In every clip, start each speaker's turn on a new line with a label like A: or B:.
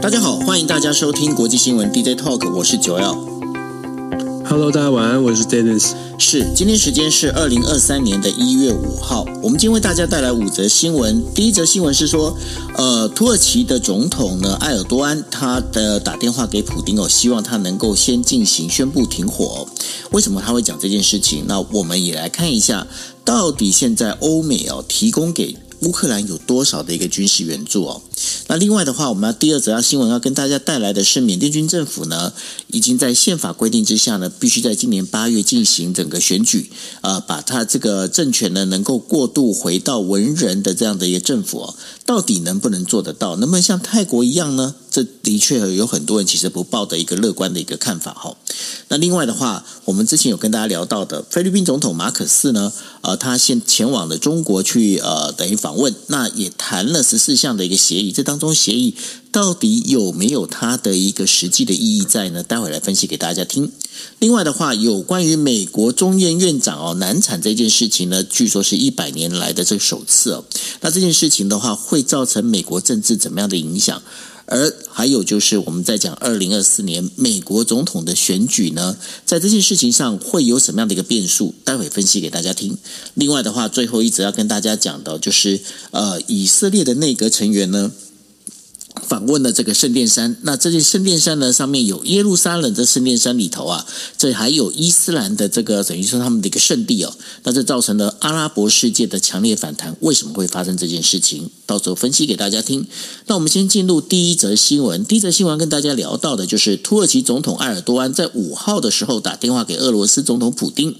A: 大家好，欢迎大家收听国际新闻 DJ Talk，我是九 L。
B: Hello，大家晚安，我是 Dennis。
A: 是，今天时间是二零二三年的一月五号。我们今天为大家带来五则新闻。第一则新闻是说，呃，土耳其的总统呢，埃尔多安，他的打电话给普丁哦，希望他能够先进行宣布停火。为什么他会讲这件事情？那我们也来看一下，到底现在欧美哦提供给乌克兰有多少的一个军事援助哦？那另外的话，我们要第二则要新闻要跟大家带来的是，缅甸军政府呢，已经在宪法规定之下呢，必须在今年八月进行整个选举，呃，把他这个政权呢，能够过渡回到文人的这样的一个政府哦，到底能不能做得到？能不能像泰国一样呢？这的确有很多人其实不抱的一个乐观的一个看法哈。那另外的话，我们之前有跟大家聊到的菲律宾总统马可斯呢，呃，他先前往了中国去呃等于访问，那也谈了十四项的一个协议，这当中协议到底有没有它的一个实际的意义在呢？待会来分析给大家听。另外的话，有关于美国众院院长哦难产这件事情呢，据说是一百年来的这个首次哦。那这件事情的话，会造成美国政治怎么样的影响？而还有就是，我们在讲二零二四年美国总统的选举呢，在这件事情上会有什么样的一个变数？待会分析给大家听。另外的话，最后一则要跟大家讲的，就是呃，以色列的内阁成员呢。访问了这个圣殿山，那这件圣殿山呢，上面有耶路撒冷的圣殿山里头啊，这还有伊斯兰的这个等于说他们的一个圣地哦，那这造成了阿拉伯世界的强烈反弹。为什么会发生这件事情？到时候分析给大家听。那我们先进入第一则新闻。第一则新闻跟大家聊到的就是土耳其总统埃尔多安在五号的时候打电话给俄罗斯总统普丁，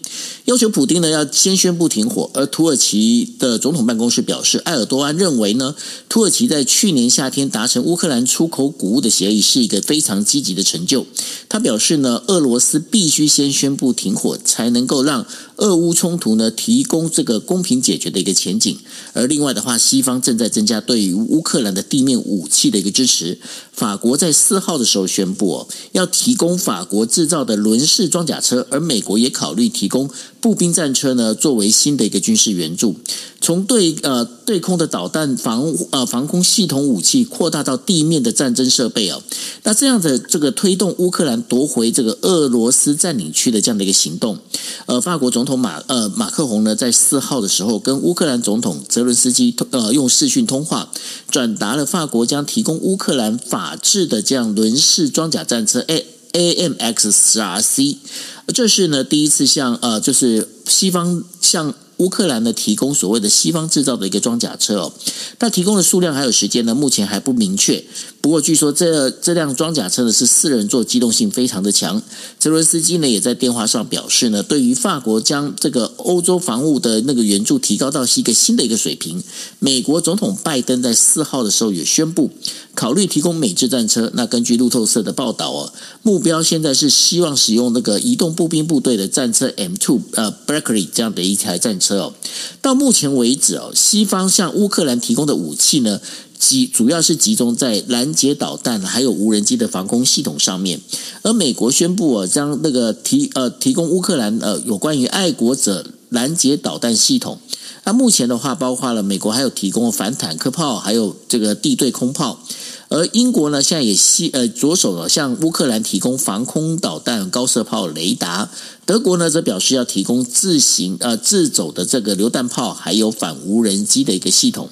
A: 要求普丁呢要先宣布停火。而土耳其的总统办公室表示，埃尔多安认为呢，土耳其在去年夏天达成乌克兰出口谷物的协议是一个非常积极的成就。他表示呢，俄罗斯必须先宣布停火，才能够让俄乌冲突呢提供这个公平解决的一个前景。而另外的话，西方正在增加对于乌克兰的地面武器的一个支持。法国在四号的时候宣布哦，要提供法国制造的轮式装甲车，而美国也考虑提供步兵战车呢，作为新的一个军事援助。从对呃对空的导弹防呃防空系统武器扩大到地面的战争设备哦，那这样的这个推动乌克兰夺回这个俄罗斯占领区的这样的一个行动，呃，法国总总统马呃马克宏呢，在四号的时候跟乌克兰总统泽伦斯基通呃用视讯通话，转达了法国将提供乌克兰法制的这样轮式装甲战车 A AMX 十 RC，这是呢第一次向呃就是西方向。乌克兰呢，提供所谓的西方制造的一个装甲车哦，但提供的数量还有时间呢，目前还不明确。不过据说这这辆装甲车呢是四人座，机动性非常的强。泽伦斯基呢也在电话上表示呢，对于法国将这个欧洲防务的那个援助提高到是一个新的一个水平。美国总统拜登在四号的时候也宣布考虑提供美制战车。那根据路透社的报道哦，目标现在是希望使用那个移动步兵部队的战车 M2 呃 Bradley 这样的一台战车。哦，到目前为止哦，西方向乌克兰提供的武器呢，集主要是集中在拦截导弹还有无人机的防空系统上面。而美国宣布哦，将那个提呃提供乌克兰呃有关于爱国者拦截导弹系统。那目前的话，包括了美国还有提供反坦克炮，还有这个地对空炮。而英国呢，现在也西呃着手了向乌克兰提供防空导弹、高射炮、雷达。德国呢，则表示要提供自行呃自走的这个榴弹炮，还有反无人机的一个系统。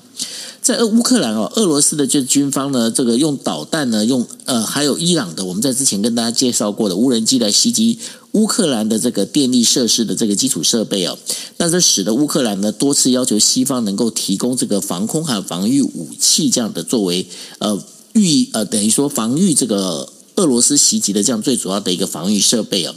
A: 在乌克兰哦，俄罗斯的这军方呢，这个用导弹呢，用呃还有伊朗的，我们在之前跟大家介绍过的无人机来袭击乌克兰的这个电力设施的这个基础设备哦。那这使得乌克兰呢多次要求西方能够提供这个防空和防御武器这样的作为呃。预呃，等于说防御这个俄罗斯袭击的这样最主要的一个防御设备哦。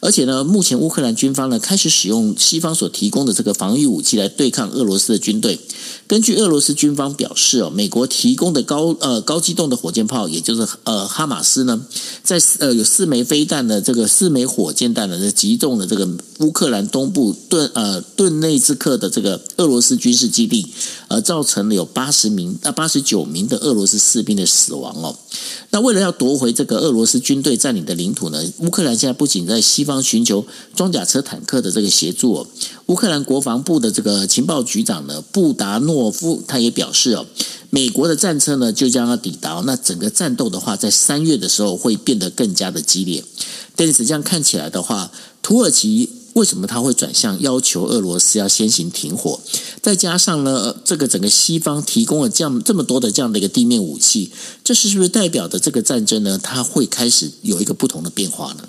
A: 而且呢，目前乌克兰军方呢开始使用西方所提供的这个防御武器来对抗俄罗斯的军队。根据俄罗斯军方表示哦，美国提供的高呃高机动的火箭炮，也就是呃哈马斯呢，在呃有四枚飞弹的这个四枚火箭弹呢，击中了这个乌克兰东部顿呃顿内兹克的这个俄罗斯军事基地，呃，造成了有八十名啊八十九名的俄罗斯士兵的死亡哦。那为了要夺回这个俄罗斯军队占领的领土呢，乌克兰现在不仅在西方。方寻求装甲车、坦克的这个协助。乌克兰国防部的这个情报局长呢，布达诺夫他也表示哦，美国的战车呢就将要抵达，那整个战斗的话，在三月的时候会变得更加的激烈。但是这样看起来的话，土耳其。为什么他会转向要求俄罗斯要先行停火？再加上呢，这个整个西方提供了这样这么多的这样的一个地面武器，这是是不是代表着这个战争呢？它会开始有一个不同的变化呢？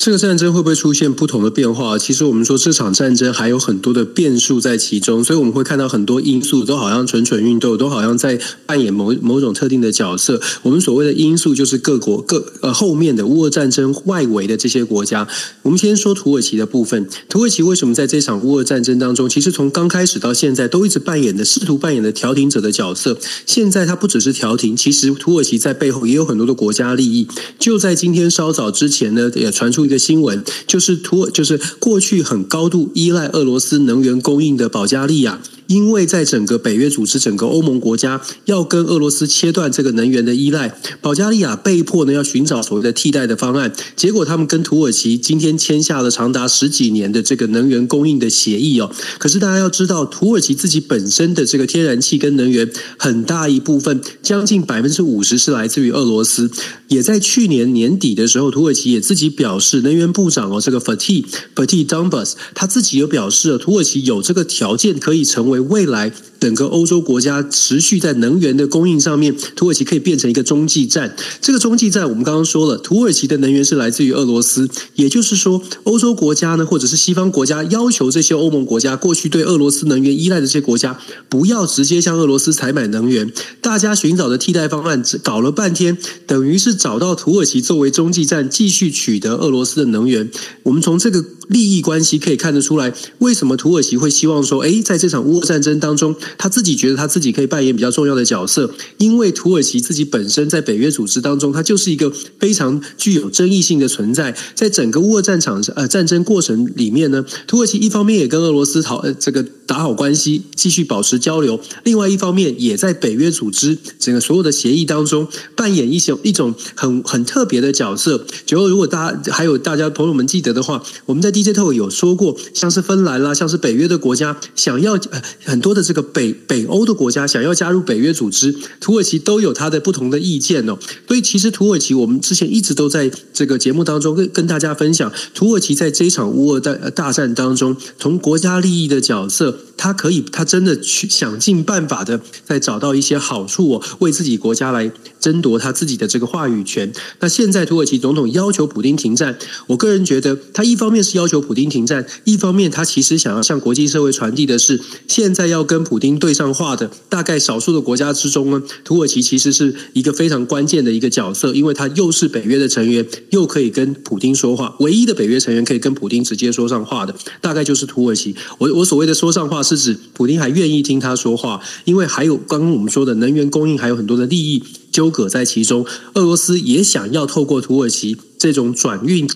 B: 这个战争会不会出现不同的变化？其实我们说这场战争还有很多的变数在其中，所以我们会看到很多因素都好像蠢蠢欲动，都好像在扮演某某种特定的角色。我们所谓的因素就是各国各呃后面的乌俄战争外围的这些国家。我们先说土耳其的部分，土耳其为什么在这场乌俄战争当中，其实从刚开始到现在都一直扮演的试图扮演的调停者的角色。现在它不只是调停，其实土耳其在背后也有很多的国家利益。就在今天稍早之前呢，也传出。一个新闻就是土，就是过去很高度依赖俄罗斯能源供应的保加利亚。因为在整个北约组织、整个欧盟国家要跟俄罗斯切断这个能源的依赖，保加利亚被迫呢要寻找所谓的替代的方案。结果他们跟土耳其今天签下了长达十几年的这个能源供应的协议哦。可是大家要知道，土耳其自己本身的这个天然气跟能源很大一部分，将近百分之五十是来自于俄罗斯。也在去年年底的时候，土耳其也自己表示，能源部长哦这个 Fatih Fatih Dumbas 他自己有表示了，土耳其有这个条件可以成为。未来，整个欧洲国家持续在能源的供应上面，土耳其可以变成一个中继站。这个中继站，我们刚刚说了，土耳其的能源是来自于俄罗斯，也就是说，欧洲国家呢，或者是西方国家，要求这些欧盟国家过去对俄罗斯能源依赖的这些国家，不要直接向俄罗斯采买能源。大家寻找的替代方案，搞了半天，等于是找到土耳其作为中继站，继续取得俄罗斯的能源。我们从这个利益关系可以看得出来，为什么土耳其会希望说，诶，在这场乌俄战争当中，他自己觉得他自己可以扮演比较重要的角色，因为土耳其自己本身在北约组织当中，它就是一个非常具有争议性的存在。在整个乌俄战场呃战争过程里面呢，土耳其一方面也跟俄罗斯讨呃这个打好关系，继续保持交流；另外一方面也在北约组织整个所有的协议当中扮演一些一种很很特别的角色。就如果大家还有大家朋友们记得的话，我们在 DJ Talk 有说过，像是芬兰啦，像是北约的国家想要呃很多的这个北。北北欧的国家想要加入北约组织，土耳其都有他的不同的意见哦。所以其实土耳其，我们之前一直都在这个节目当中跟跟大家分享，土耳其在这一场乌俄大大战当中，从国家利益的角色。他可以，他真的去想尽办法的，在找到一些好处哦，为自己国家来争夺他自己的这个话语权。那现在土耳其总统要求普丁停战，我个人觉得，他一方面是要求普丁停战，一方面他其实想要向国际社会传递的是，现在要跟普丁对上话的大概少数的国家之中呢，土耳其其实是一个非常关键的一个角色，因为他又是北约的成员，又可以跟普京说话，唯一的北约成员可以跟普京直接说上话的，大概就是土耳其。我我所谓的说上话。是指普京还愿意听他说话，因为还有刚刚我们说的能源供应，还有很多的利益纠葛在其中。俄罗斯也想要透过土耳其这种转运。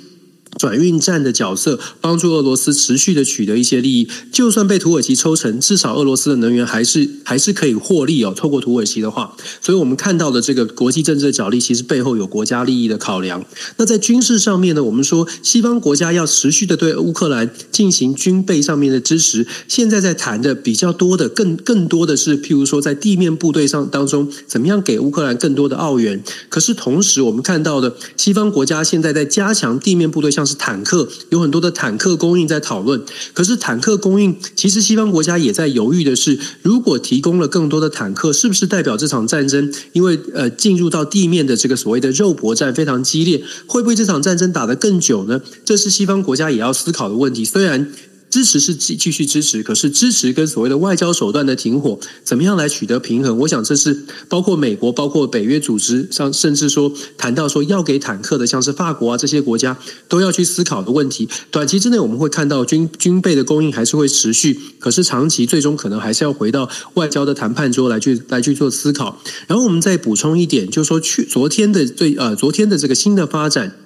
B: 转运站的角色，帮助俄罗斯持续的取得一些利益。就算被土耳其抽成，至少俄罗斯的能源还是还是可以获利哦。透过土耳其的话，所以我们看到的这个国际政治的角力，其实背后有国家利益的考量。那在军事上面呢，我们说西方国家要持续的对乌克兰进行军备上面的支持。现在在谈的比较多的，更更多的是，譬如说在地面部队上当中，怎么样给乌克兰更多的奥援。可是同时，我们看到的西方国家现在在加强地面部队上。是坦克，有很多的坦克供应在讨论。可是坦克供应，其实西方国家也在犹豫的是，如果提供了更多的坦克，是不是代表这场战争，因为呃进入到地面的这个所谓的肉搏战非常激烈，会不会这场战争打得更久呢？这是西方国家也要思考的问题。虽然。支持是继继续支持，可是支持跟所谓的外交手段的停火，怎么样来取得平衡？我想这是包括美国、包括北约组织像，甚至说谈到说要给坦克的，像是法国啊这些国家都要去思考的问题。短期之内我们会看到军军备的供应还是会持续，可是长期最终可能还是要回到外交的谈判桌来去来去做思考。然后我们再补充一点，就是说去昨天的最呃昨天的这个新的发展。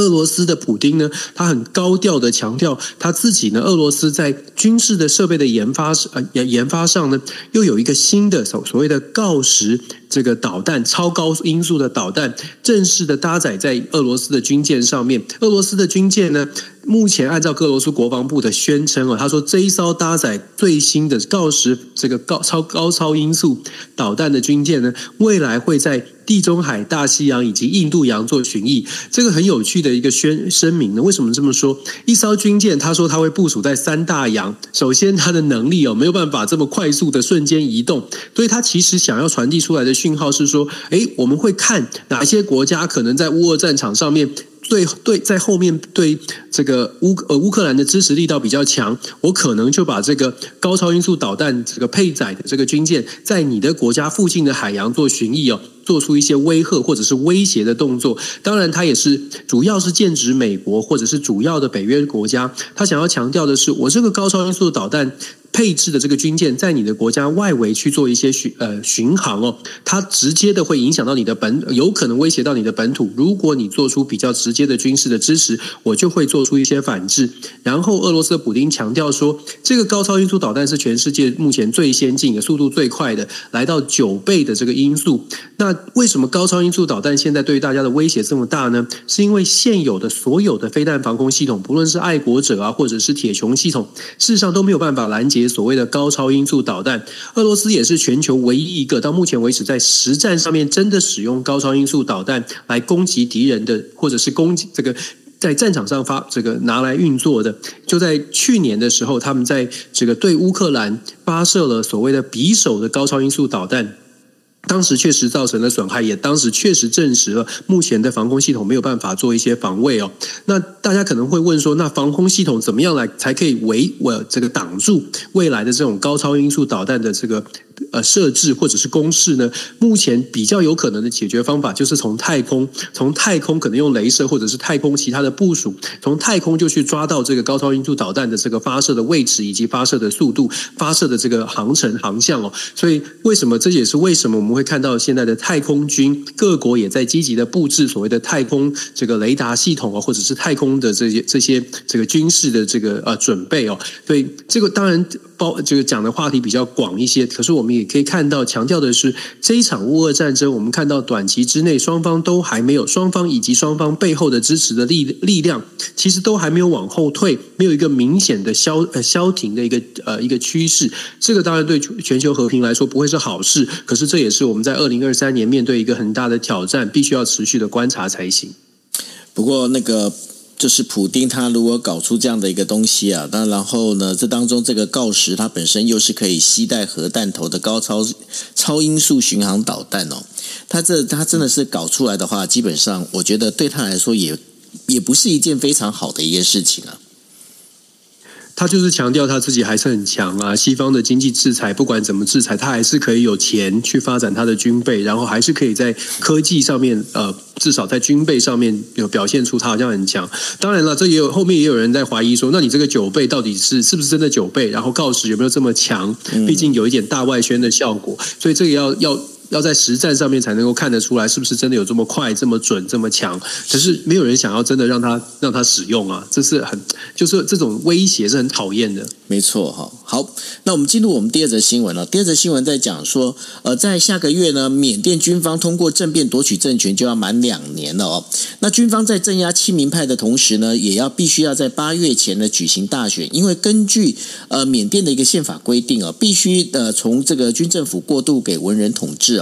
B: 俄罗斯的普丁呢，他很高调的强调他自己呢，俄罗斯在军事的设备的研发呃研研发上呢，又有一个新的所所谓的锆石这个导弹，超高音速的导弹，正式的搭载在俄罗斯的军舰上面。俄罗斯的军舰呢，目前按照俄罗斯国防部的宣称哦，他说这一艘搭载最新的锆石这个高超高超音速导弹的军舰呢，未来会在。地中海、大西洋以及印度洋做巡弋，这个很有趣的一个宣声明呢。为什么这么说？一艘军舰，他说他会部署在三大洋。首先，它的能力哦没有办法这么快速的瞬间移动，所以他其实想要传递出来的讯号是说，诶，我们会看哪些国家可能在乌俄战场上面。对对，在后面对这个乌呃乌克兰的支持力道比较强，我可能就把这个高超音速导弹这个配载的这个军舰，在你的国家附近的海洋做巡弋哦，做出一些威吓或者是威胁的动作。当然，他也是主要是剑指美国或者是主要的北约国家。他想要强调的是，我这个高超音速导弹。配置的这个军舰在你的国家外围去做一些巡呃巡航哦，它直接的会影响到你的本，有可能威胁到你的本土。如果你做出比较直接的军事的支持，我就会做出一些反制。然后，俄罗斯的普丁强调说，这个高超音速导弹是全世界目前最先进的、速度最快的，来到九倍的这个音速。那为什么高超音速导弹现在对于大家的威胁这么大呢？是因为现有的所有的飞弹防空系统，不论是爱国者啊，或者是铁穹系统，事实上都没有办法拦截。所谓的高超音速导弹，俄罗斯也是全球唯一一个到目前为止在实战上面真的使用高超音速导弹来攻击敌人的，或者是攻击这个在战场上发这个拿来运作的。就在去年的时候，他们在这个对乌克兰发射了所谓的匕首的高超音速导弹。当时确实造成了损害，也当时确实证实了目前的防空系统没有办法做一些防卫哦。那大家可能会问说，那防空系统怎么样来才可以围我这个挡住未来的这种高超音速导弹的这个？呃，设置或者是公式呢？目前比较有可能的解决方法就是从太空，从太空可能用镭射或者是太空其他的部署，从太空就去抓到这个高超音速导弹的这个发射的位置以及发射的速度、发射的这个航程航向哦。所以为什么这也是为什么我们会看到现在的太空军各国也在积极的布置所谓的太空这个雷达系统啊，或者是太空的这些这些这个军事的这个呃准备哦。所以这个当然。包这个讲的话题比较广一些，可是我们也可以看到，强调的是这一场乌俄战争，我们看到短期之内双方都还没有，双方以及双方背后的支持的力力量，其实都还没有往后退，没有一个明显的消呃消停的一个呃一个趋势。这个当然对全球和平来说不会是好事，可是这也是我们在二零二三年面对一个很大的挑战，必须要持续的观察才行。
A: 不过那个。就是普丁他如果搞出这样的一个东西啊，那然后呢，这当中这个锆石它本身又是可以携带核弹头的高超超音速巡航导弹哦，他这他真的是搞出来的话，基本上我觉得对他来说也也不是一件非常好的一件事情啊。
B: 他就是强调他自己还是很强啊，西方的经济制裁不管怎么制裁，他还是可以有钱去发展他的军备，然后还是可以在科技上面，呃，至少在军备上面有表现出他好像很强。当然了，这也有后面也有人在怀疑说，那你这个九倍到底是是不是真的九倍？然后锆石有没有这么强？毕竟有一点大外宣的效果，所以这个要要。要在实战上面才能够看得出来，是不是真的有这么快、这么准、这么强？可是没有人想要真的让他让他使用啊，这是很就是这种威胁是很讨厌的。
A: 没错哈，好，那我们进入我们第二则新闻了。第二则新闻在讲说，呃，在下个月呢，缅甸军方通过政变夺取政权就要满两年了哦。那军方在镇压亲民派的同时呢，也要必须要在八月前呢举行大选，因为根据呃缅甸的一个宪法规定啊，必须呃从这个军政府过渡给文人统治。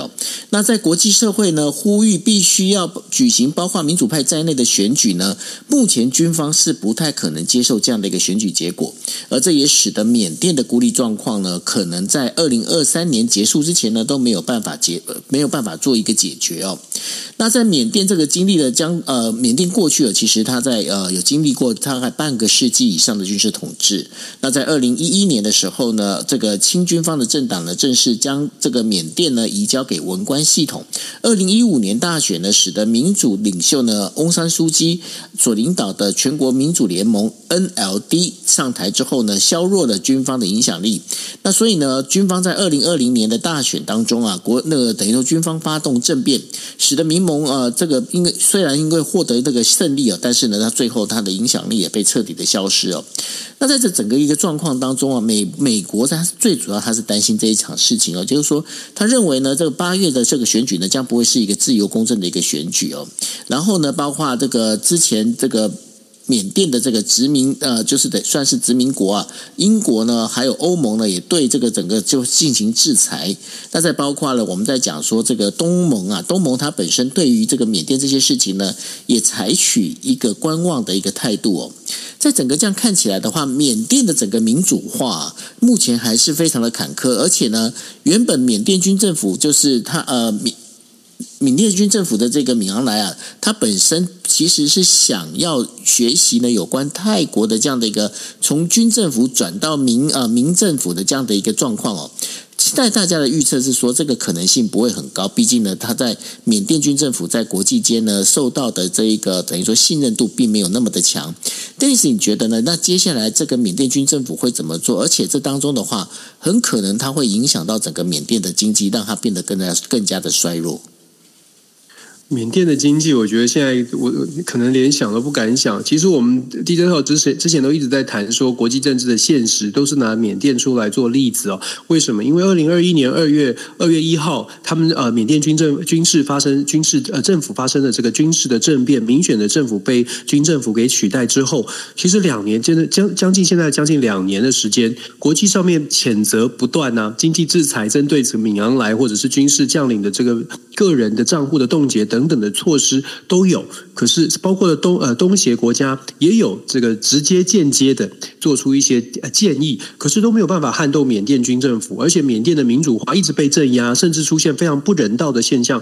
A: 那在国际社会呢，呼吁必须要举行包括民主派在内的选举呢，目前军方是不太可能接受这样的一个选举结果，而这也使得缅甸的孤立状况呢，可能在二零二三年结束之前呢，都没有办法解，没有办法做一个解决哦。那在缅甸这个经历了将呃，缅甸过去了，其实他在呃有经历过大概半个世纪以上的军事统治。那在二零一一年的时候呢，这个亲军方的政党呢，正式将这个缅甸呢移交给文官系统。二零一五年大选呢，使得民主领袖呢翁山苏姬所领导的全国民主联盟 NLD 上台之后呢，削弱了军方的影响力。那所以呢，军方在二零二零年的大选当中啊，国那个等于说军方发动政变，使得民盟啊这个因为虽然因为获得这个胜利啊，但是呢，他最后他的影响力也被彻底的消失哦。那在这整个一个状况当中啊，美美国他最主要他是担心这一场事情哦，就是说他认为呢，这个八月的这个选举呢，将不会是一个自由公正的一个选举哦。然后呢，包括这个之前这个。缅甸的这个殖民，呃，就是得算是殖民国啊。英国呢，还有欧盟呢，也对这个整个就进行制裁。那再包括了我们在讲说这个东盟啊，东盟它本身对于这个缅甸这些事情呢，也采取一个观望的一个态度哦。在整个这样看起来的话，缅甸的整个民主化目前还是非常的坎坷，而且呢，原本缅甸军政府就是他呃缅。缅甸军政府的这个敏昂莱啊，他本身其实是想要学习呢有关泰国的这样的一个从军政府转到民呃民政府的这样的一个状况哦。现在大家的预测是说，这个可能性不会很高，毕竟呢，他在缅甸军政府在国际间呢受到的这一个等于说信任度并没有那么的强。但是你觉得呢？那接下来这个缅甸军政府会怎么做？而且这当中的话，很可能它会影响到整个缅甸的经济，让它变得更加更加的衰弱。
B: 缅甸的经济，我觉得现在我可能连想都不敢想。其实我们 DJ 套之前之前都一直在谈说国际政治的现实，都是拿缅甸出来做例子哦。为什么？因为二零二一年二月二月一号，他们呃缅甸军政军事发生军事呃政府发生的这个军事的政变，民选的政府被军政府给取代之后，其实两年真的将将近现在将近两年的时间，国际上面谴责不断呐、啊，经济制裁针对这个敏昂莱或者是军事将领的这个个人的账户的冻结等。等等的措施都有，可是包括东呃东协国家也有这个直接间接的做出一些建议，可是都没有办法撼动缅甸军政府，而且缅甸的民主化一直被镇压，甚至出现非常不人道的现象。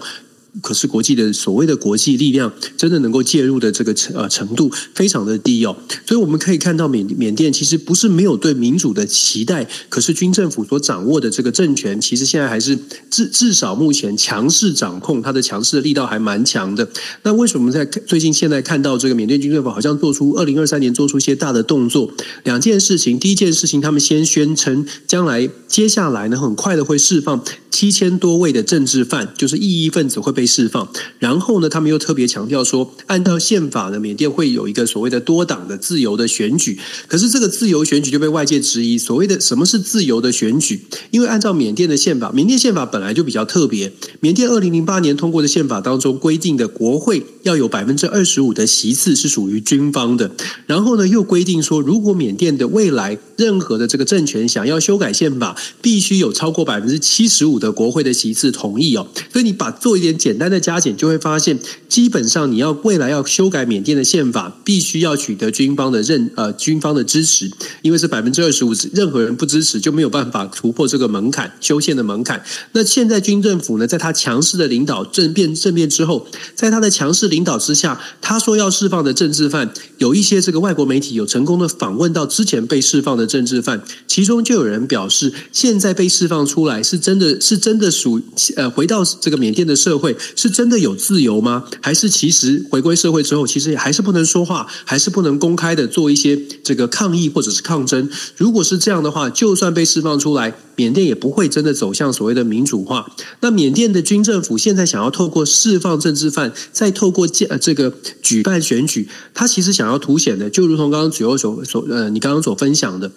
B: 可是国际的所谓的国际力量，真的能够介入的这个程呃程度非常的低哦，所以我们可以看到缅缅甸其实不是没有对民主的期待，可是军政府所掌握的这个政权，其实现在还是至至少目前强势掌控，它的强势的力道还蛮强的。那为什么在最近现在看到这个缅甸军政府好像做出二零二三年做出一些大的动作？两件事情，第一件事情，他们先宣称将来接下来呢，很快的会释放七千多位的政治犯，就是异议分子会被。释放，然后呢，他们又特别强调说，按照宪法呢，缅甸会有一个所谓的多党的自由的选举。可是这个自由选举就被外界质疑，所谓的什么是自由的选举？因为按照缅甸的宪法，缅甸宪法本来就比较特别。缅甸二零零八年通过的宪法当中规定的，国会要有百分之二十五的席次是属于军方的。然后呢，又规定说，如果缅甸的未来任何的这个政权想要修改宪法，必须有超过百分之七十五的国会的席次同意哦。所以你把做一点简单。的加减就会发现，基本上你要未来要修改缅甸的宪法，必须要取得军方的认呃军方的支持，因为是百分之二十五，任何人不支持就没有办法突破这个门槛修宪的门槛。那现在军政府呢，在他强势的领导政变政变之后，在他的强势领引导之下，他说要释放的政治犯，有一些这个外国媒体有成功的访问到之前被释放的政治犯，其中就有人表示，现在被释放出来是真的是真的属呃回到这个缅甸 的社会。是真的有自由吗？还是其实回归社会之后，其实还是不能说话，还是不能公开的做一些这个抗议或者是抗争？如果是这样的话，就算被释放出来，缅甸也不会真的走向所谓的民主化。那缅甸的军政府现在想要透过释放政治犯，再透过这这个举办选举，他其实想要凸显的，就如同刚刚主要所所呃，你刚刚所分享的，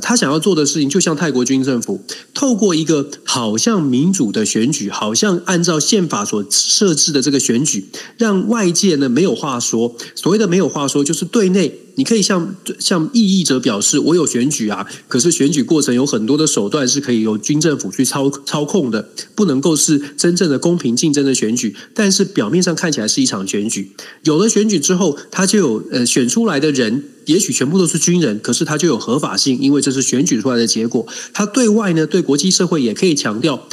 B: 他想要做的事情，就像泰国军政府透过一个好像民主的选举，好像按照宪法所。设置的这个选举，让外界呢没有话说。所谓的没有话说，就是对内你可以向向异议者表示，我有选举啊，可是选举过程有很多的手段是可以由军政府去操操控的，不能够是真正的公平竞争的选举。但是表面上看起来是一场选举。有了选举之后，他就有呃选出来的人，也许全部都是军人，可是他就有合法性，因为这是选举出来的结果。他对外呢，对国际社会也可以强调。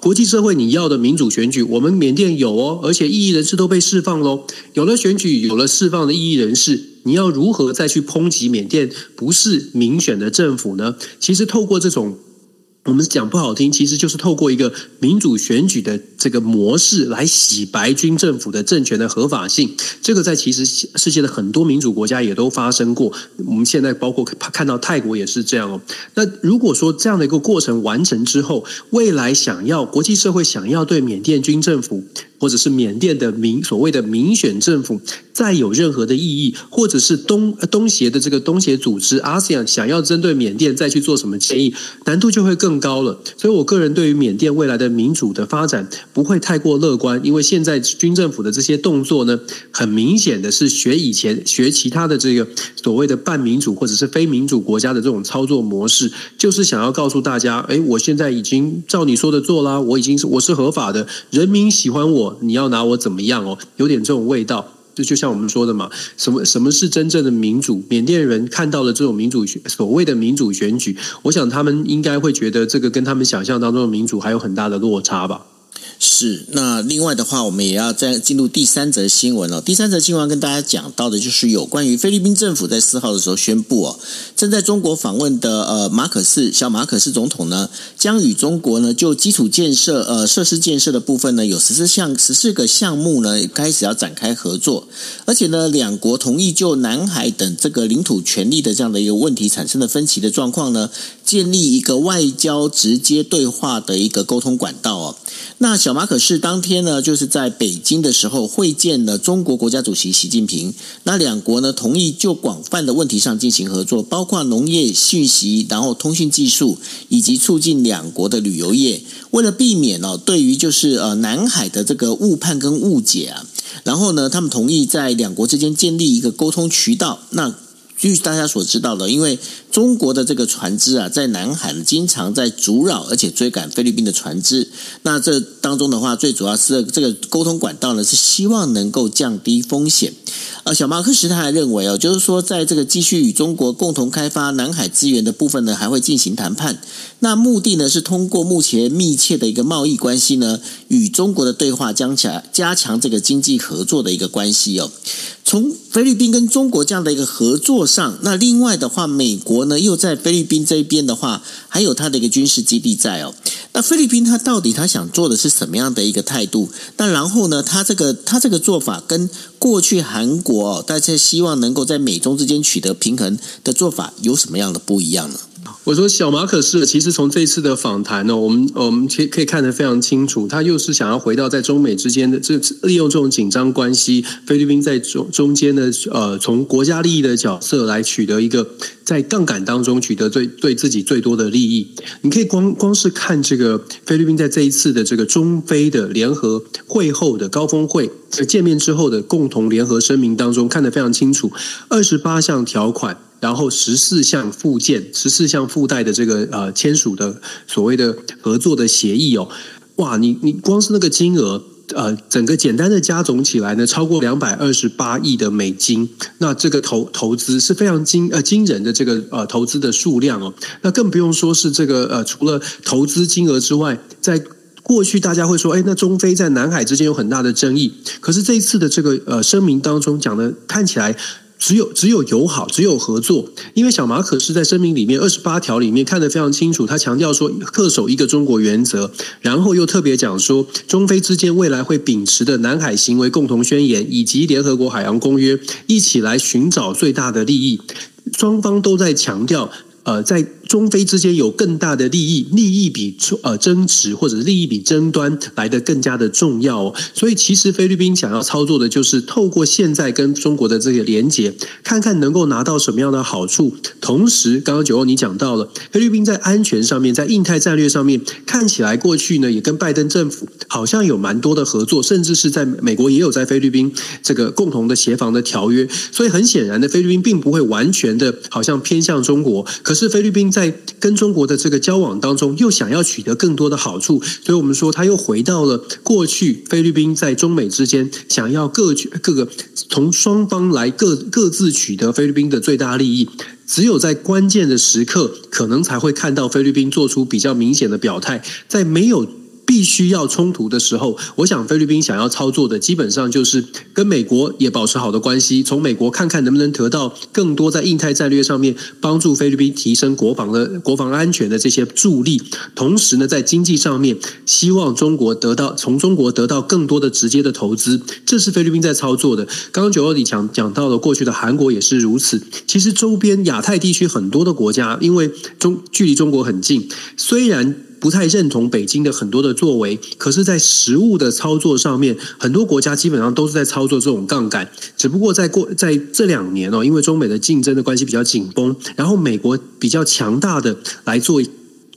B: 国际社会，你要的民主选举，我们缅甸有哦，而且异议人士都被释放喽。有了选举，有了释放的异议人士，你要如何再去抨击缅甸不是民选的政府呢？其实透过这种我们讲不好听，其实就是透过一个民主选举的这个模式来洗白军政府的政权的合法性。这个在其实世界的很多民主国家也都发生过。我们现在包括看到泰国也是这样哦。那如果说这样的一个过程完成之后，未来想要国际社会想要对缅甸军政府，或者是缅甸的民所谓的民选政府再有任何的意义，或者是东东协的这个东协组织 ASEAN 想要针对缅甸再去做什么建议，难度就会更高了。所以我个人对于缅甸未来的民主的发展不会太过乐观，因为现在军政府的这些动作呢，很明显的是学以前学其他的这个所谓的半民主或者是非民主国家的这种操作模式，就是想要告诉大家，哎，我现在已经照你说的做啦，我已经是我是合法的，人民喜欢我。你要拿我怎么样哦？有点这种味道，这就像我们说的嘛，什么什么是真正的民主？缅甸人看到了这种民主所谓的民主选举，我想他们应该会觉得这个跟他们想象当中的民主还有很大的落差吧。
A: 是，那另外的话，我们也要再进入第三则新闻了。第三则新闻跟大家讲到的，就是有关于菲律宾政府在四号的时候宣布哦，正在中国访问的呃马可仕小马可仕总统呢，将与中国呢就基础建设呃设施建设的部分呢，有十四项十四个项目呢开始要展开合作，而且呢两国同意就南海等这个领土权利的这样的一个问题产生的分歧的状况呢，建立一个外交直接对话的一个沟通管道哦。那小马可是当天呢，就是在北京的时候会见了中国国家主席习近平。那两国呢，同意就广泛的问题上进行合作，包括农业、信息，然后通讯技术，以及促进两国的旅游业。为了避免呢，对于就是呃南海的这个误判跟误解啊，然后呢，他们同意在两国之间建立一个沟通渠道。那据大家所知道的，因为中国的这个船只啊，在南海经常在阻扰而且追赶菲律宾的船只。那这当中的话，最主要是这个沟通管道呢，是希望能够降低风险。呃，小马可仕他还认为哦，就是说，在这个继续与中国共同开发南海资源的部分呢，还会进行谈判。那目的呢，是通过目前密切的一个贸易关系呢，与中国的对话，加强加强这个经济合作的一个关系哦。从菲律宾跟中国这样的一个合作上，那另外的话，美国呢又在菲律宾这边的话，还有它的一个军事基地在哦。那菲律宾它到底它想做的是什么样的一个态度？那然后呢，它这个它这个做法跟过去韩国，大家希望能够在美中之间取得平衡的做法有什么样的不一样呢？
B: 我说小马可是，其实从这次的访谈呢，我们我们可以可以看得非常清楚，他又是想要回到在中美之间的这利用这种紧张关系，菲律宾在中中间的呃，从国家利益的角色来取得一个在杠杆当中取得最对自己最多的利益。你可以光光是看这个菲律宾在这一次的这个中非的联合会后的高峰会见面之后的共同联合声明当中，看得非常清楚，二十八项条款。然后十四项附件，十四项附带的这个呃签署的所谓的合作的协议哦，哇，你你光是那个金额呃，整个简单的加总起来呢，超过两百二十八亿的美金，那这个投投资是非常惊呃惊人的这个呃投资的数量哦，那更不用说是这个呃除了投资金额之外，在过去大家会说，哎，那中非在南海之间有很大的争议，可是这一次的这个呃声明当中讲的看起来。只有只有友好，只有合作。因为小马可是在声明里面二十八条里面看得非常清楚，他强调说恪守一个中国原则，然后又特别讲说中非之间未来会秉持的南海行为共同宣言以及联合国海洋公约，一起来寻找最大的利益。双方都在强调。呃，在中非之间有更大的利益，利益比呃争执或者利益比争端来得更加的重要。所以，其实菲律宾想要操作的就是透过现在跟中国的这个连结，看看能够拿到什么样的好处。同时，刚刚九欧你讲到了菲律宾在安全上面，在印太战略上面，看起来过去呢也跟拜登政府好像有蛮多的合作，甚至是在美国也有在菲律宾这个共同的协防的条约。所以，很显然的，菲律宾并不会完全的好像偏向中国。可是菲律宾在跟中国的这个交往当中，又想要取得更多的好处，所以我们说他又回到了过去菲律宾在中美之间想要各各个从双方来各各自取得菲律宾的最大利益，只有在关键的时刻，可能才会看到菲律宾做出比较明显的表态，在没有。必须要冲突的时候，我想菲律宾想要操作的基本上就是跟美国也保持好的关系，从美国看看能不能得到更多在印太战略上面帮助菲律宾提升国防的国防安全的这些助力，同时呢，在经济上面希望中国得到从中国得到更多的直接的投资，这是菲律宾在操作的。刚刚九二里讲讲到了过去的韩国也是如此。其实周边亚太地区很多的国家，因为中距离中国很近，虽然。不太认同北京的很多的作为，可是，在实物的操作上面，很多国家基本上都是在操作这种杠杆。只不过在过在这两年哦，因为中美的竞争的关系比较紧绷，然后美国比较强大的来做。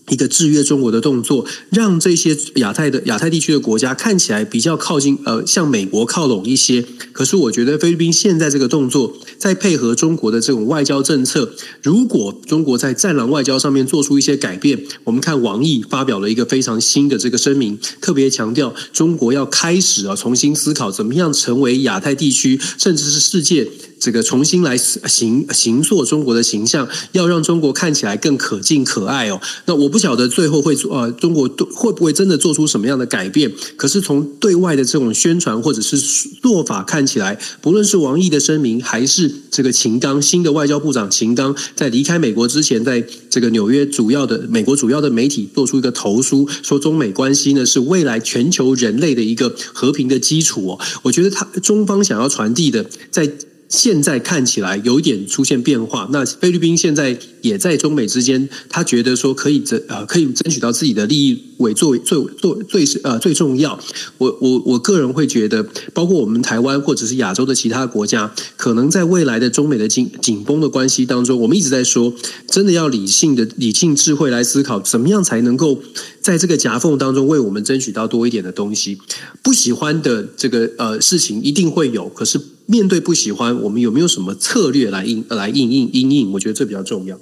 B: 一个制约中国的动作，让这些亚太的亚太地区的国家看起来比较靠近，呃，向美国靠拢一些。可是，我觉得菲律宾现在这个动作，在配合中国的这种外交政策，如果中国在战狼外交上面做出一些改变，我们看王毅发表了一个非常新的这个声明，特别强调中国要开始啊重新思考怎么样成为亚太地区甚至是世界。这个重新来形形塑中国的形象，要让中国看起来更可敬可爱哦。那我不不晓得最后会做呃，中国会不会真的做出什么样的改变？可是从对外的这种宣传或者是做法看起来，不论是王毅的声明，还是这个秦刚新的外交部长秦刚在离开美国之前，在这个纽约主要的美国主要的媒体做出一个投书，说中美关系呢是未来全球人类的一个和平的基础哦。我觉得他中方想要传递的在。现在看起来有点出现变化。那菲律宾现在也在中美之间，他觉得说可以争呃可以争取到自己的利益为作为最最最是呃最重要。我我我个人会觉得，包括我们台湾或者是亚洲的其他国家，可能在未来的中美的紧紧绷的关系当中，我们一直在说，真的要理性的理性智慧来思考，怎么样才能够在这个夹缝当中为我们争取到多一点的东西。不喜欢的这个呃事情一定会有，可是。面对不喜欢，我们有没有什么策略来应来应应应应？我觉得这比较重要。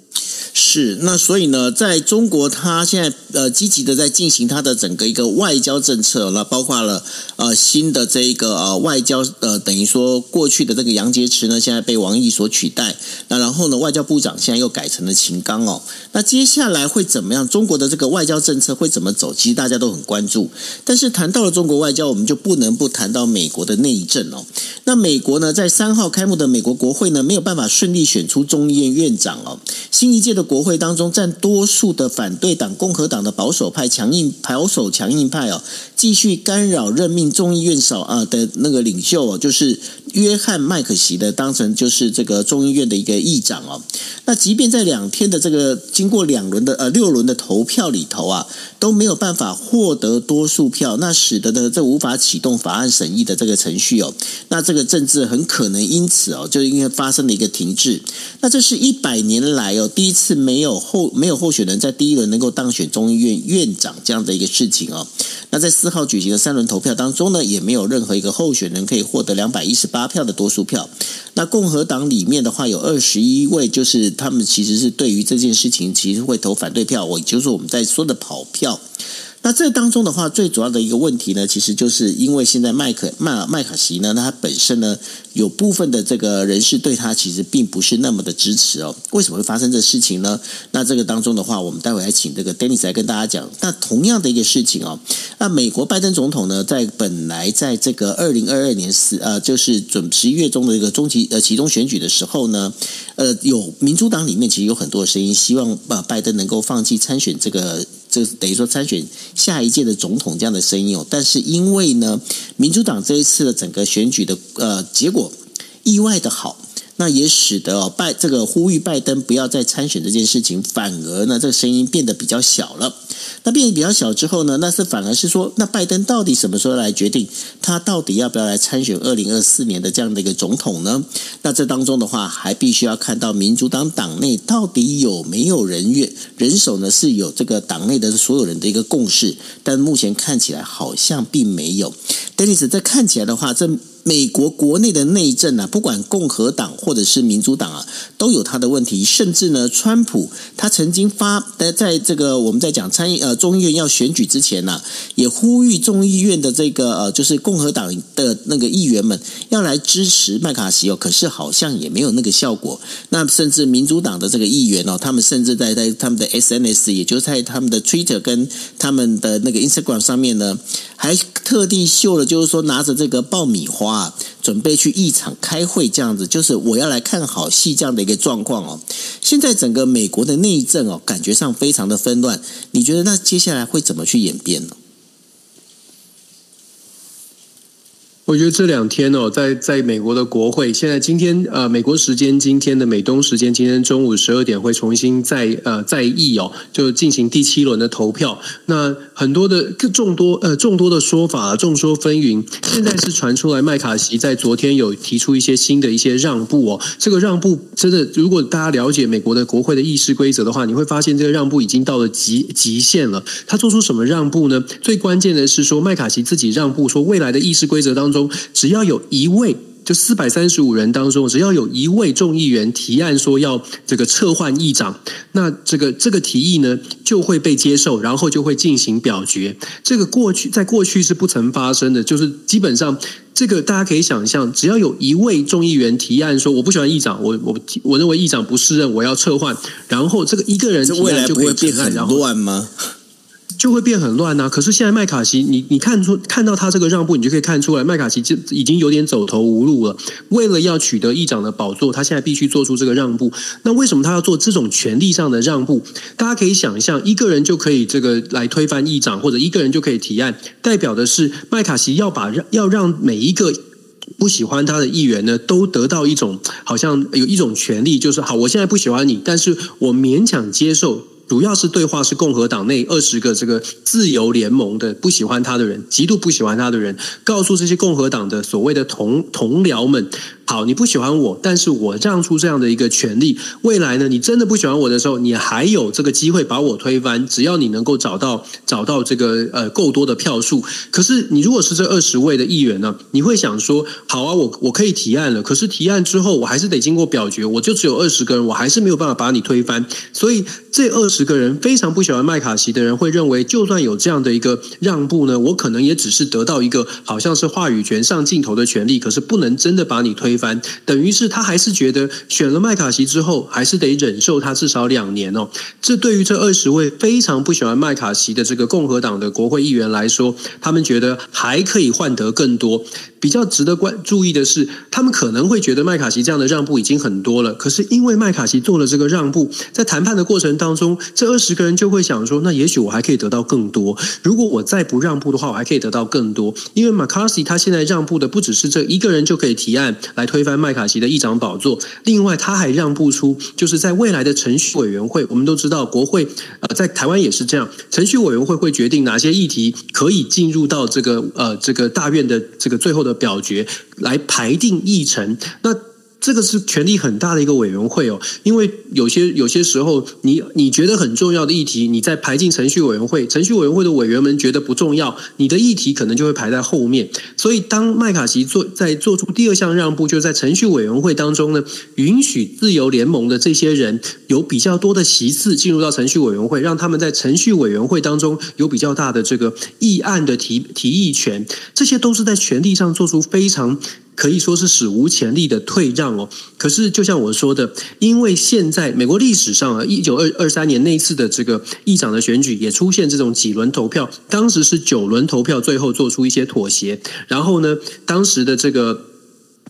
A: 是，那所以呢，在中国，他现在呃积极的在进行他的整个一个外交政策，那包括了呃新的这一个呃外交呃等于说过去的这个杨洁篪呢，现在被王毅所取代，那然后呢，外交部长现在又改成了秦刚哦，那接下来会怎么样？中国的这个外交政策会怎么走？其实大家都很关注。但是谈到了中国外交，我们就不能不谈到美国的内政哦。那美国呢，在三号开幕的美国国会呢，没有办法顺利选出众议院院长哦，新一届的。国会当中占多数的反对党共和党的保守派强硬保守强硬派哦，继续干扰任命众议院少啊的那个领袖哦，就是约翰麦可席的当成就是这个众议院的一个议长哦。那即便在两天的这个经过两轮的呃六轮的投票里头啊，都没有办法获得多数票，那使得呢这无法启动法案审议的这个程序哦。那这个政治很可能因此哦，就因为发生了一个停滞。那这是一百年来哦第一次。没有候没有候选人在第一轮能够当选众议院院长这样的一个事情哦。那在四号举行的三轮投票当中呢，也没有任何一个候选人可以获得两百一十八票的多数票。那共和党里面的话有二十一位，就是他们其实是对于这件事情其实会投反对票，我就是我们在说的跑票。那这当中的话，最主要的一个问题呢，其实就是因为现在麦可麦麦卡锡呢，他本身呢有部分的这个人士对他其实并不是那么的支持哦。为什么会发生这事情呢？那这个当中的话，我们待会来请这个 Dennis 来跟大家讲。那同样的一个事情哦，那美国拜登总统呢，在本来在这个二零二二年十呃，就是准十一月中的一个中期呃期中选举的时候呢，呃，有民主党里面其实有很多声音，希望把拜登能够放弃参选这个。就等于说参选下一届的总统这样的声音哦，但是因为呢，民主党这一次的整个选举的呃结果意外的好。那也使得哦拜这个呼吁拜登不要再参选这件事情，反而呢这个声音变得比较小了。那变得比较小之后呢，那是反而是说，那拜登到底什么时候来决定他到底要不要来参选二零二四年的这样的一个总统呢？那这当中的话，还必须要看到民主党党内到底有没有人愿人手呢？是有这个党内的所有人的一个共识，但目前看起来好像并没有。Dennis 这看起来的话，这。美国国内的内政啊，不管共和党或者是民主党啊，都有他的问题。甚至呢，川普他曾经发在，在这个我们在讲参议呃众议院要选举之前呢、也呼吁众议院的这个呃，就是共和党的那个议员们要来支持麦卡锡哦。可是好像也没有那个效果。那甚至民主党的这个议员哦，他们甚至在在他们的 SNS，也就是在他们的 Twitter 跟他们的那个 Instagram 上面呢，还特地秀了，就是说拿着这个爆米花。啊，准备去一场开会，这样子就是我要来看好戏这样的一个状况哦。现在整个美国的内政哦，感觉上非常的纷乱。你觉得那接下来会怎么去演变呢？
B: 我觉得这两天哦，在在美国的国会，现在今天呃，美国时间今天的美东时间今天中午十二点会重新再呃再议哦，就进行第七轮的投票。那很多的众多呃众多的说法众说纷纭，现在是传出来麦卡锡在昨天有提出一些新的一些让步哦。这个让步真的，如果大家了解美国的国会的议事规则的话，你会发现这个让步已经到了极极限了。他做出什么让步呢？最关键的是说麦卡锡自己让步，说未来的议事规则当中。中只要有一位，就四百三十五人当中，只要有一位众议员提案说要这个撤换议长，那这个这个提议呢就会被接受，然后就会进行表决。这个过去在过去是不曾发生的，就是基本上这个大家可以想象，只要有一位众议员提案说我不喜欢议长，我我我认为议长不适任，我要撤换，然后这个一个人提案就
A: 会变很乱吗？
B: 就会变很乱呐、可是现在麦卡锡，你你看出看到他这个让步，你就可以看出来，麦卡锡就已经有点走投无路了。为了要取得议长的宝座，他现在必须做出这个让步。那为什么他要做这种权力上的让步？大家可以想象，一个人就可以这个来推翻议长，或者一个人就可以提案，代表的是麦卡锡要把要让每一个不喜欢他的议员呢，都得到一种好像有一种权利，就是好，我现在不喜欢你，但是我勉强接受。主要是对话是共和党内二十个这个自由联盟的不喜欢他的人，极度不喜欢他的人，告诉这些共和党的所谓的同同僚们。好，你不喜欢我，但是我让出这样的一个权利，未来呢，你真的不喜欢我的时候，你还有这个机会把我推翻，只要你能够找到找到这个呃够多的票数。可是你如果是这二十位的议员呢，你会想说，好啊，我我可以提案了，可是提案之后我还是得经过表决，我就只有二十个人，我还是没有办法把你推翻。所以这二十个人非常不喜欢麦卡锡的人会认为，就算有这样的一个让步呢，我可能也只是得到一个好像是话语权上镜头的权利，可是不能真的把你推。翻等于是他还是觉得选了麦卡锡之后，还是得忍受他至少两年哦。这对于这二十位非常不喜欢麦卡锡的这个共和党的国会议员来说，他们觉得还可以换得更多。比较值得关注意的是，他们可能会觉得麦卡锡这样的让步已经很多了。可是因为麦卡锡做了这个让步，在谈判的过程当中，这二十个人就会想说：那也许我还可以得到更多。如果我再不让步的话，我还可以得到更多。因为麦卡锡他现在让步的不只是这一个人就可以提案来推翻麦卡锡的议长宝座，另外他还让步出，就是在未来的程序委员会，我们都知道国会呃在台湾也是这样，程序委员会会决定哪些议题可以进入到这个呃这个大院的这个最后的。表决来排定议程，那这个是权力很大的一个委员会哦。因为有些有些时候，你你觉得很重要的议题，你在排进程序委员会，程序委员会的委员们觉得不重要，你的议题可能就会排在后面。所以，当麦卡锡做在做出第二项让步，就是在程序委员会当中呢，允许自由联盟的这些人有比较多的席次进入到程序委员会，让他们在程序委员会当中有比较大的这个议案的提提议权，这些都是在权力上做出非常。可以说是史无前例的退让哦。可是，就像我说的，因为现在美国历史上啊，一九二二三年那一次的这个议长的选举也出现这种几轮投票，当时是九轮投票，最后做出一些妥协。然后呢，当时的这个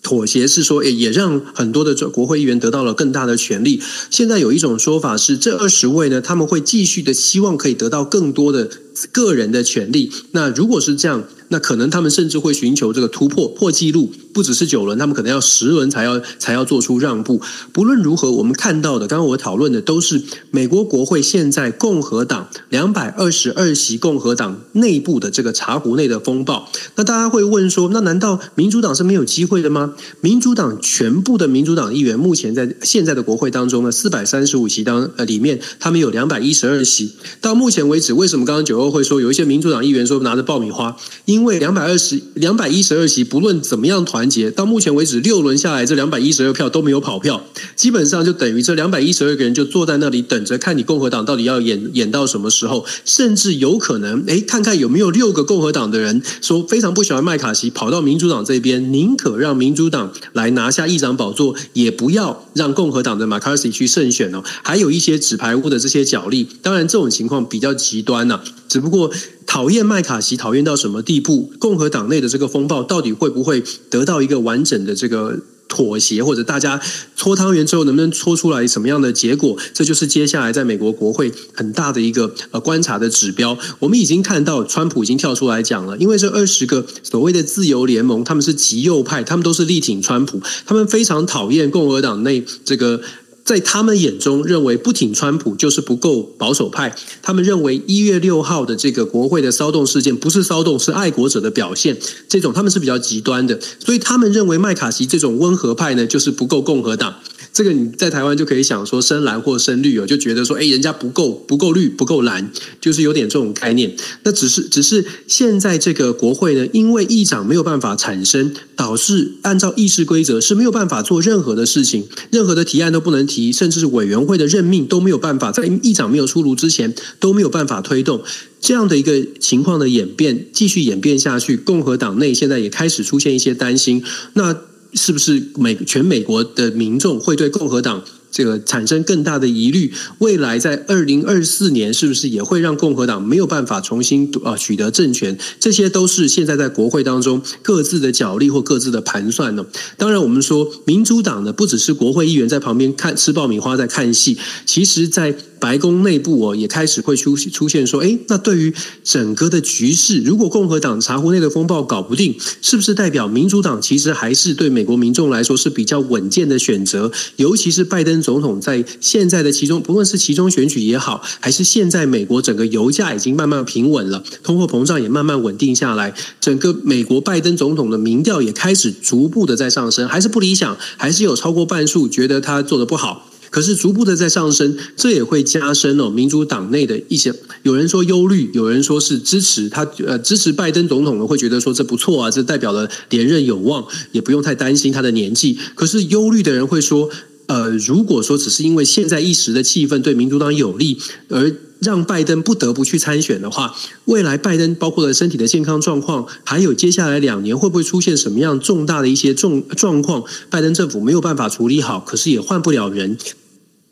B: 妥协是说，也让很多的国会议员得到了更大的权利。现在有一种说法是，这二十位呢，他们会继续的希望可以得到更多的个人的权利。那如果是这样。那可能他们甚至会寻求这个突破破纪录，不只是九轮，他们可能要十轮才要才要做出让步。不论如何，我们看到的，刚刚我讨论的都是美国国会现在共和党两百二十二席共和党内部的这个茶壶内的风暴。那大家会问说，那难道民主党是没有机会的吗？民主党全部的民主党议员目前在现在的国会当中呢，四百三十五席当呃里面，他们有两百一十二席。到目前为止，为什么刚刚九都会说，有一些民主党议员说拿着爆米花，因为两百二十两百一十二席，不论怎么样团结，到目前为止六轮下来，这两百一十二票都没有跑票，基本上就等于这两百一十二个人就坐在那里等着看你共和党到底要演演到什么时候，甚至有可能哎，看看有没有六个共和党的人说非常不喜欢麦卡锡，跑到民主党这边，宁可让民主党来拿下议长宝座，也不要让共和党的麦卡锡去胜选哦。还有一些纸牌屋的这些角力，当然这种情况比较极端呢、只不过讨厌麦卡锡讨厌到什么地步，共和党内的这个风暴到底会不会得到一个完整的这个妥协，或者大家搓汤圆之后能不能搓出来什么样的结果？这就是接下来在美国国会很大的一个呃观察的指标。我们已经看到，川普已经跳出来讲了，因为这二十个所谓的自由联盟，他们是极右派，他们都是力挺川普，他们非常讨厌共和党内这个。在他们眼中，认为不挺川普就是不够保守派。他们认为一月六号的这个国会的骚动事件不是骚动，是爱国者的表现。这种他们是比较极端的，所以他们认为麦卡锡这种温和派呢，就是不够共和党。这个你在台湾就可以想说深蓝或深绿哦，就觉得说，哎，人家不够不够绿不够蓝，就是有点这种概念。那只是只是现在这个国会呢，因为议长没有办法产生，导致按照议事规则是没有办法做任何的事情，任何的提案都不能提，甚至是委员会的任命都没有办法，在议长没有出炉之前都没有办法推动这样的一个情况的演变，继续演变下去，共和党内现在也开始出现一些担心。那。是不是美全美国的民众会对共和党这个产生更大的疑虑？未来在二零二四年，是不是也会让共和党没有办法重新啊取得政权？这些都是现在在国会当中各自的角力或各自的盘算呢。当然，我们说民主党呢，不只是国会议员在旁边看吃爆米花在看戏，其实在。白宫内部哦，也开始会出出现说，诶，那对于整个的局势，如果共和党茶壶内的风暴搞不定，是不是代表民主党其实还是对美国民众来说是比较稳健的选择？尤其是拜登总统在现在的其中，不论是其中选举也好，还是现在美国整个油价已经慢慢平稳了，通货膨胀也慢慢稳定下来，整个美国拜登总统的民调也开始逐步的在上升，还是不理想，还是有超过半数觉得他做得不好。可是逐步的在上升，这也会加深哦，民主党内的一些有人说忧虑，有人说是支持他，呃，支持拜登总统的会觉得说这不错啊，这代表了连任有望，也不用太担心他的年纪。可是忧虑的人会说，呃，如果说只是因为现在一时的气氛对民主党有利而。让拜登不得不去参选的话，未来拜登包括了身体的健康状况，还有接下来两年会不会出现什么样重大的一些状状况，拜登政府没有办法处理好，可是也换不了人。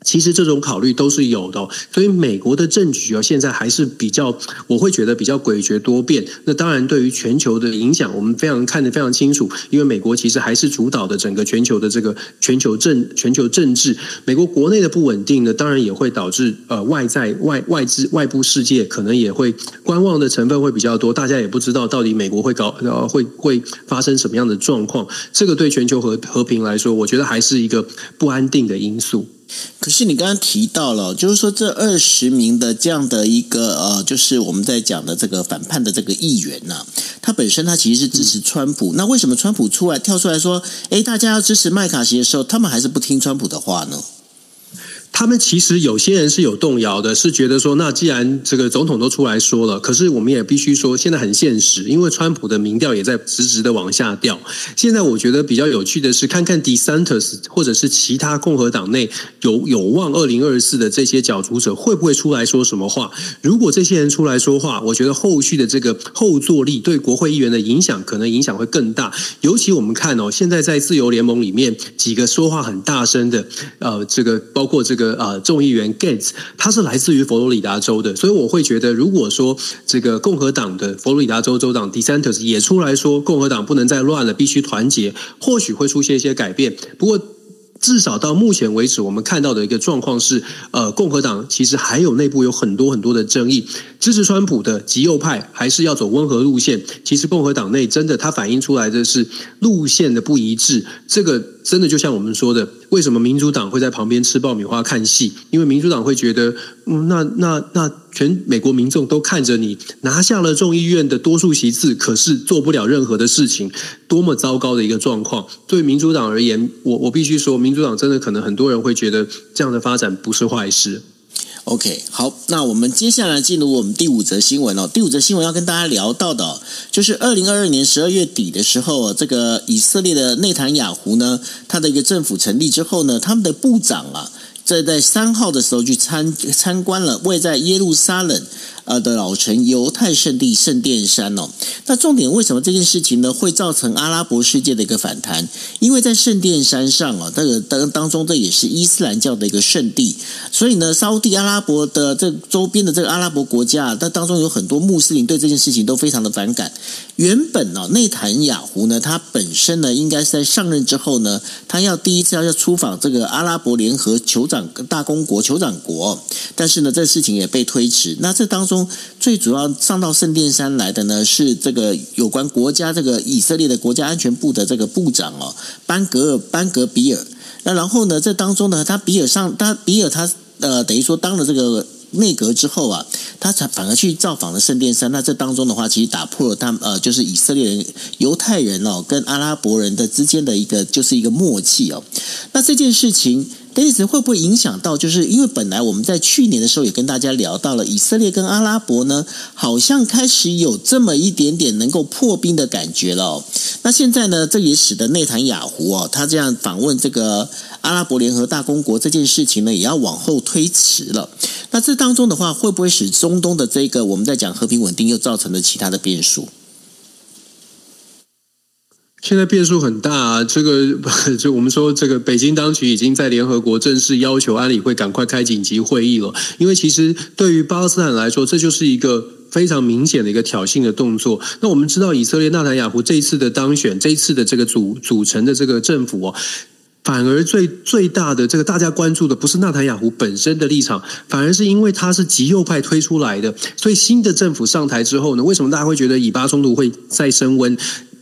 B: 其实这种考虑都是有的，所以美国的政局啊，现在还是比较，我会觉得比较诡谲多变。那当然，对于全球的影响，我们非常看得非常清楚，因为美国其实还是主导的整个全球的这个全球政全球政治。美国国内的不稳定呢，当然也会导致呃外在外外资外部世界可能也会观望的成分会比较多。大家也不知道到底美国会搞呃会会发生什么样的状况。这个对全球和和平来说，我觉得还是一个不安定的因素。
A: 可是你刚刚提到了，就是说这二十名的这样的一个呃，就是我们在讲的这个反叛的这个议员呢、他本身他其实是支持川普。那为什么川普出来跳出来说，哎，大家要支持麦卡锡的时候，他们还是不听川普的话呢？
B: 他们其实有些人是有动摇的，是觉得说，那既然这个总统都出来说了，可是我们也必须说，现在很现实，因为川普的民调也在直直的往下掉。现在我觉得比较有趣的是，看看 DeSantis 或者是其他共和党内有有望二零二四的这些角逐者会不会出来说什么话？如果这些人出来说话，我觉得后续的这个后坐力对国会议员的影响可能影响会更大。尤其我们看哦，现在在自由联盟里面几个说话很大声的，呃，这个包括这个。呃，众议员 Gaetz 他是来自于佛罗里达州的，所以我会觉得，如果说这个共和党的佛罗里达州州长 DeSantis 也出来说，共和党不能再乱了，必须团结，或许会出现一些改变。不过，至少到目前为止，我们看到的一个状况是，呃，共和党其实还有内部有很多很多的争议，支持川普的极右派还是要走温和路线。其实共和党内真的，它反映出来的是路线的不一致。这个真的就像我们说的，为什么民主党会在旁边吃爆米花看戏？因为民主党会觉得，嗯，那那那。全美国民众都看着你拿下了众议院的多数席次，可是做不了任何的事情，多么糟糕的一个状况！对民主党而言，我我必须说，民主党真的可能很多人会觉得这样的发展不是坏事。
A: OK，好，那我们接下来进入我们第五则新闻哦。第五则新闻要跟大家聊到的，就是二零二二年十二月底的时候，这个以色列的内塔尼亚胡呢，他的一个政府成立之后呢，他们的部长啊，在在三号的时候去参参观了位在耶路撒冷。呃的老城犹太圣地圣殿山哦，那重点为什么这件事情呢会造成阿拉伯世界的一个反弹？因为在圣殿山上哦，这个当当中这也是伊斯兰教的一个圣地，所以呢，沙乌地阿拉伯的这周边的这个阿拉伯国家，它当中有很多穆斯林对这件事情都非常的反感。原本哦，内塔尼亚胡呢，他本身呢应该是在上任之后呢，他要第一次要要出访这个阿拉伯联合酋长大公国酋长国，但是呢，这事情也被推迟。那这当中。最主要上到圣殿山来的呢，是这个有关国家这个以色列的国家安全部的这个部长哦，班格尔班格比尔。那然后呢，这当中呢，他比尔上他比尔他呃，等于说当了这个内阁之后啊，他才反而去造访了圣殿山。那这当中的话，其实打破了他们呃，就是以色列人犹太人哦跟阿拉伯人的之间的一个就是一个默契哦。那这件事情。但是会不会影响到？就是因为本来我们在去年的时候也跟大家聊到了，以色列跟阿拉伯呢，好像开始有这么一点点能够破冰的感觉了。那现在呢，这也使得内塔尼亚胡哦，他这样访问这个阿拉伯联合大公国这件事情呢，也要往后推迟了。那这当中的话，会不会使中东的这个我们在讲和平稳定，又造成了其他的变数？
B: 现在变数很大啊，这个 就我们说，这个北京当局已经在联合国正式要求安理会赶快开紧急会议了。因为其实对于巴勒斯坦来说，这就是一个非常明显的一个挑衅的动作。那我们知道，以色列纳坦雅胡这一次的当选，这一次的这个组组成的这个政府哦，反而最最大的这个大家关注的不是纳坦雅胡本身的立场，反而是因为他是极右派推出来的。所以新的政府上台之后呢，为什么大家会觉得以巴冲突会再升温？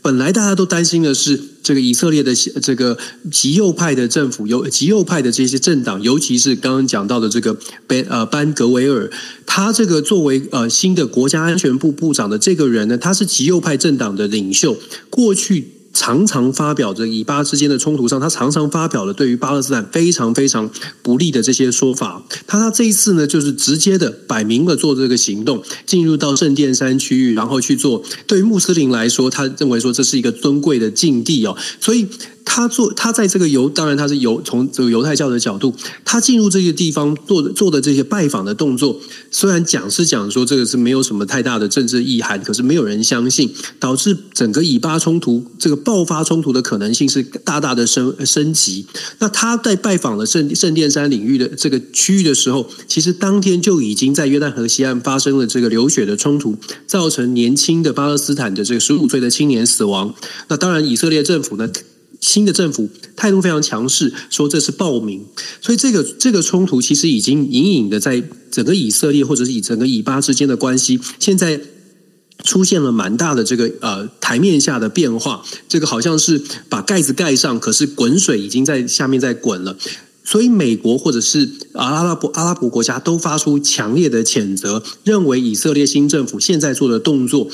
B: 本来大家都担心的是，这个以色列的这个极右派的政府，尤极右派的这些政党，尤其是刚刚讲到的这个班呃班格维尔，他这个作为呃新的国家安全部部长的这个人呢，他是极右派政党的领袖，过去。常常发表着以巴之间的冲突上，他常常发表了对于巴勒斯坦非常非常不利的这些说法。他他这一次呢，就是直接的摆明了做这个行动，进入到圣殿山区域，然后去做。对于穆斯林来说，他认为说这是一个尊贵的境地哦，所以。他做他在这个犹，当然他是犹从这个犹太教的角度，他进入这些地方做的做的这些拜访的动作，虽然讲是讲说这个是没有什么太大的政治意涵，可是没有人相信，导致整个以巴冲突这个爆发冲突的可能性是大大的升升级。那他在拜访了圣圣殿山领域的这个区域的时候，其实当天就已经在约旦河西岸发生了这个流血的冲突，造成年轻的巴勒斯坦的这个十五岁的青年死亡。那当然，以色列政府呢？新的政府态度非常强势，说这是暴民，所以这个这个冲突其实已经隐隐的在整个以色列或者是以整个以巴之间的关系，现在出现了蛮大的这个呃台面下的变化。这个好像是把盖子盖上，可是滚水已经在下面在滚了。所以美国或者是阿拉伯阿拉伯国家都发出强烈的谴责，认为以色列新政府现在做的动作。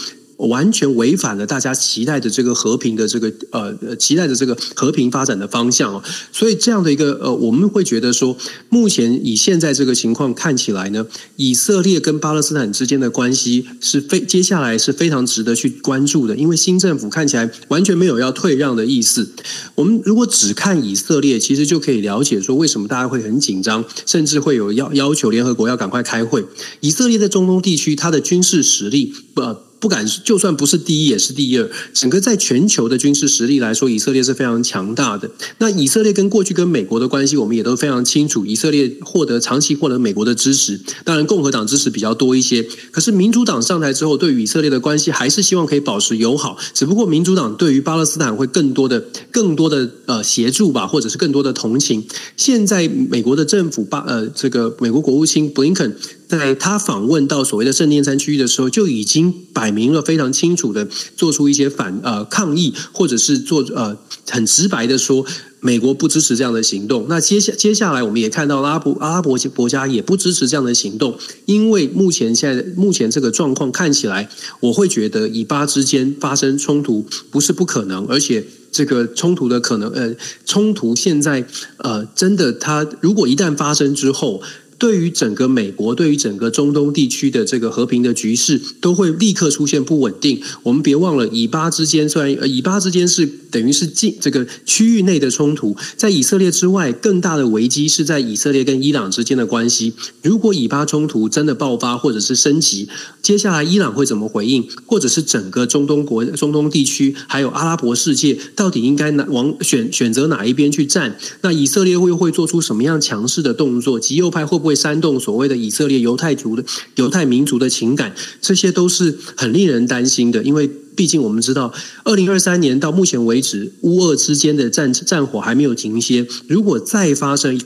B: 完全违反了大家期待的这个和平的这个呃期待的这个和平发展的方向哦，所以这样的一个呃，我们会觉得说，目前以现在这个情况看起来呢，以色列跟巴勒斯坦之间的关系是非接下来是非常值得去关注的，因为新政府看起来完全没有要退让的意思。我们如果只看以色列，其实就可以了解说为什么大家会很紧张，甚至会有要要求联合国要赶快开会。以色列在中东地区，它的军事实力。呃不敢，就算不是第一，也是第二。整个在全球的军事实力来说，以色列是非常强大的。那以色列跟过去跟美国的关系，我们也都非常清楚。以色列获得长期获得美国的支持，当然共和党支持比较多一些。可是民主党上台之后，对于以色列的关系还是希望可以保持友好。只不过民主党对于巴勒斯坦会更多的、更多的呃协助吧，或者是更多的同情。现在美国的政府巴呃这个美国国务卿布林肯。在他访问到所谓的圣殿山区域的时候，就已经摆明了非常清楚的做出一些反呃抗议，或者是做呃很直白的说，美国不支持这样的行动。那接下接下来，我们也看到阿拉伯阿拉伯国家也不支持这样的行动，因为目前现在目前这个状况看起来，我会觉得以巴之间发生冲突不是不可能，而且这个冲突的可能呃冲突现在呃真的它如果一旦发生之后。对于整个美国，对于整个中东地区的这个和平的局势，都会立刻出现不稳定。我们别忘了，以巴之间虽然呃以巴之间是等于是近这个区域内的冲突，在以色列之外，更大的危机是在以色列跟伊朗之间的关系。如果以巴冲突真的爆发或者是升级，接下来伊朗会怎么回应？或者是整个中东国、中东地区，还有阿拉伯世界，到底应该哪往选选择哪一边去站？那以色列会会做出什么样强势的动作？极右派会不会会煽动所谓的以色列犹太族的犹太民族的情感？这些都是很令人担心的，因为毕竟我们知道，二零二三年到目前为止，乌俄之间的战战火还没有停歇。如果再发生，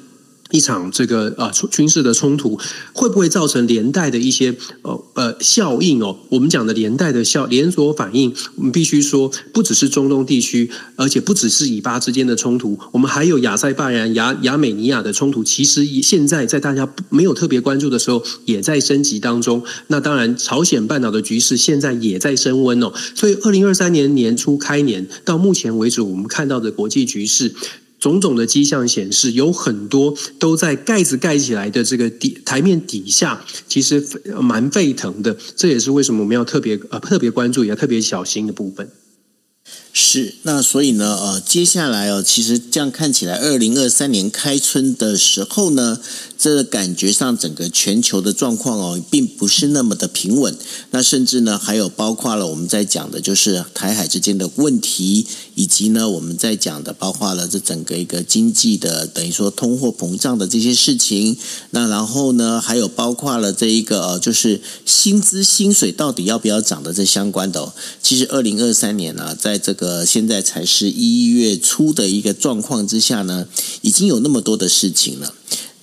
B: 一场这个啊军事的冲突会不会造成连带的一些呃呃效应哦？我们讲的连带的效连锁反应，我们必须说不只是中东地区，而且不只是以巴之间的冲突，我们还有亚塞拜然、亚亚美尼亚的冲突。其实现在在大家没有特别关注的时候，也在升级当中。那当然，朝鲜半岛的局势现在也在升温哦。所以，二零二三年年初开年到目前为止，我们看到的国际局势。种种的迹象显示，有很多都在盖子盖起来的这个底台面底下，其实蛮沸腾的。这也是为什么我们要特别呃特别关注，也要特别小心的部分。
A: 是，那所以呢，呃，接下来哦，其实这样看起来，二零二三年开春的时候呢，这感觉上整个全球的状况哦，并不是那么的平稳。那甚至呢，还有包括了我们在讲的，就是台海之间的问题，以及呢，我们在讲的，包括了这整个一个经济的，等于说通货膨胀的这些事情。那然后呢，还有包括了这一个，呃，就是薪资薪水到底要不要涨的这相关的哦。其实二零二三年呢，在这个呃，现在才是一月初的一个状况之下呢，已经有那么多的事情了。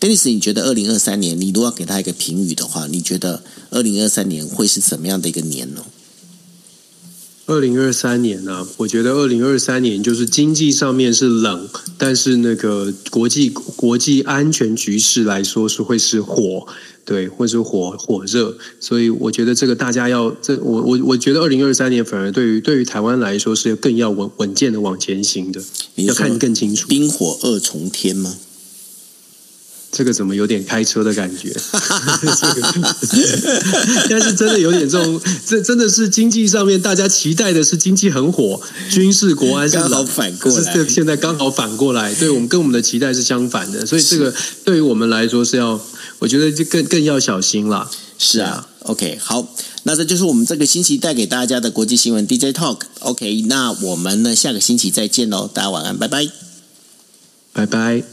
A: Dennis，你觉得二零二三年，你如果要给他一个评语的话，你觉得二零二三年会是怎么样的一个年呢？
B: 二零二三年呢、啊，我觉得二零二三年就是经济上面是冷，但是那个国际国际安全局势来说是会是火。对，或是火火热，所以我觉得这个大家要这我我我觉得二零二三年反而对于对于台湾来说是更要稳稳健的往前行的，要看更清楚。
A: 冰火二重天吗？
B: 这个怎么有点开车的感觉？但是真的有点这种，这真的是经济上面大家期待的是经济很火，军事国安是
A: 刚好反过来，
B: 这现在刚好反过来，对我们跟我们的期待是相反的，所以这个对于我们来说是要。我觉得就更更要小心了。
A: 是啊，OK，好，那这就是我们这个星期带给大家的国际新闻 DJ Talk。OK，那我们呢下个星期再见喽，大家晚安，拜拜，
B: 拜拜。